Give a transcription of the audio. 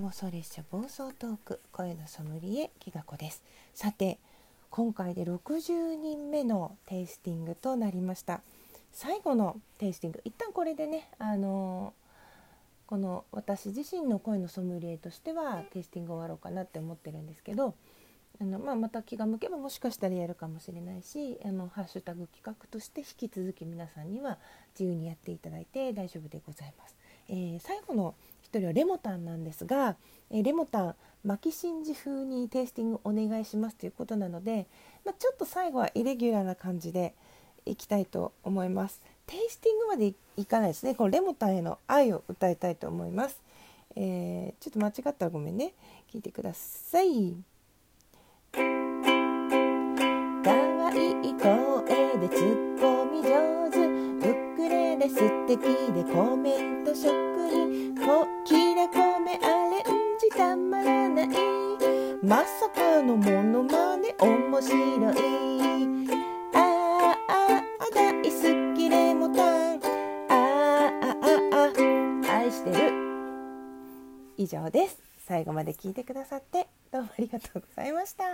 妄想列車暴走トーク声のソムリエきがこですさて今回で60人目のテイスティングとなりました最後のテイスティング一旦これでねあのー、この私自身の声のソムリエとしてはテイスティング終わろうかなって思ってるんですけどあの、まあ、また気が向けばもしかしたらやるかもしれないしあのハッシュタグ企画として引き続き皆さんには自由にやっていただいて大丈夫でございます。えー、最後の人はレモタンなんですが、えー、レモタン巻き真珠風にテイスティングお願いしますということなので、まあ、ちょっと最後はイレギュラーな感じでいきたいと思います。テイスティングまでいかないですね。このレモタンへの愛を歌いたいと思います。えー、ちょっと間違ったらごめんね。聞いてください。声でツッコミ上手ウクレレ素敵でコメント職人たまらないまさかのモノマネ面白い。あああ大好きレモタンああああ愛してる以上です最後まで聞いてくださってどうもありがとうございました